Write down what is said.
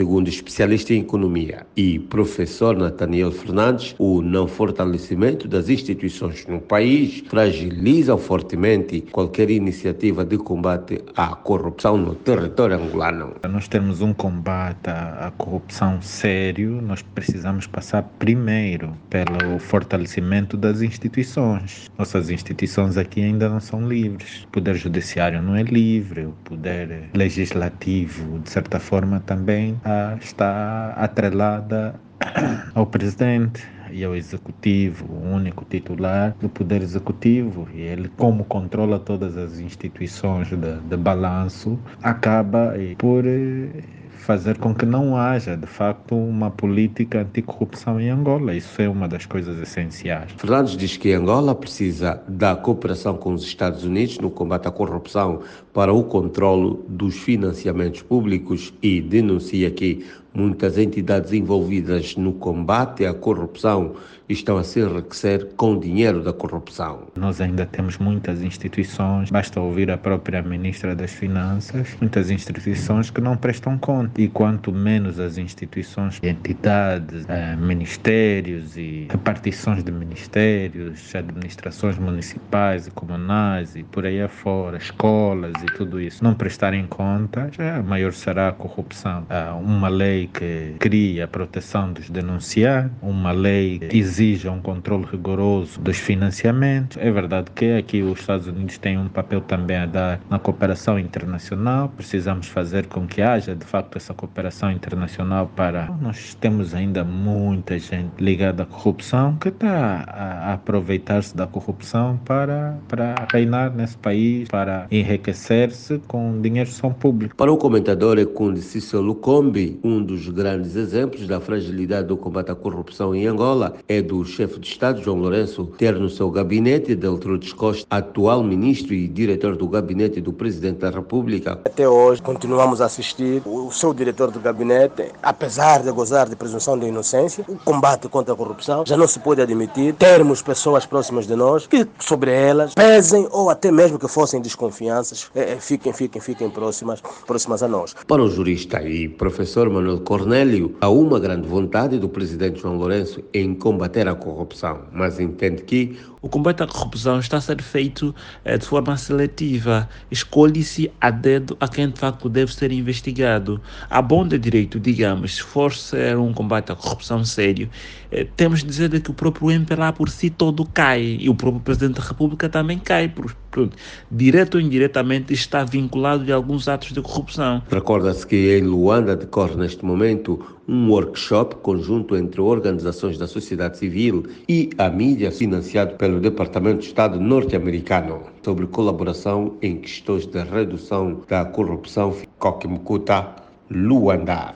Segundo especialista em economia e professor Nathaniel Fernandes, o não fortalecimento das instituições no país fragiliza fortemente qualquer iniciativa de combate à corrupção no território angolano. Nós termos um combate à corrupção sério, nós precisamos passar primeiro pelo fortalecimento das instituições. Nossas instituições aqui ainda não são livres. O poder judiciário não é livre, o poder legislativo, de certa forma, também ah, está atrelada ao presidente e ao executivo, o único titular do poder executivo, e ele, como controla todas as instituições de, de balanço, acaba por eh, fazer com que não haja, de facto, uma política anticorrupção em Angola. Isso é uma das coisas essenciais. Fernandes diz que Angola precisa da cooperação com os Estados Unidos no combate à corrupção para o controle dos financiamentos públicos e denuncia que muitas entidades envolvidas no combate à corrupção estão a se enriquecer com o dinheiro da corrupção. Nós ainda temos muitas instituições, basta ouvir a própria ministra das Finanças, muitas instituições que não prestam conta. E quanto menos as instituições, entidades, eh, ministérios e repartições de ministérios, administrações municipais e comunais e por aí afora, escolas e tudo isso, não prestarem conta, já maior será a corrupção. Há uma lei que cria a proteção dos denunciados, uma lei que exija um controle rigoroso dos financiamentos. É verdade que aqui os Estados Unidos têm um papel também a dar na cooperação internacional. Precisamos fazer com que haja, de facto, essa cooperação internacional para. Nós temos ainda muita gente ligada à corrupção que está a aproveitar-se da corrupção para, para reinar nesse país, para enriquecer-se com dinheiro são público. Para o comentador Ekundi Cícero Lucombi, um dos grandes exemplos da fragilidade do combate à corrupção em Angola é do chefe de Estado, João Lourenço, ter no seu gabinete Deltrudes Costa, atual ministro e diretor do gabinete do Presidente da República. Até hoje continuamos a assistir o seu diretor do gabinete, apesar de gozar de presunção de inocência, o combate contra a corrupção já não se pode admitir termos pessoas próximas de nós que sobre elas pesem ou até mesmo que fossem desconfianças, é, fiquem, fiquem, fiquem próximas, próximas a nós. Para o jurista e professor Manuel Cornélio, há uma grande vontade do presidente João Lourenço em combater a corrupção, mas entende que o combate à corrupção está a ser feito eh, de forma seletiva. Escolhe-se a dedo a quem de facto deve ser investigado. A bom de direito, digamos, se for ser um combate à corrupção sério, eh, temos de dizer que o próprio MPLA por si todo cai e o próprio Presidente da República também cai. Por, por, direto ou indiretamente está vinculado de alguns atos de corrupção. Recorda-se que em Luanda decorre neste momento um workshop conjunto entre organizações da sociedade civil e a mídia financiado pelo Departamento de Estado norte-americano sobre colaboração em questões de redução da corrupção Coquimucuta, Luanda.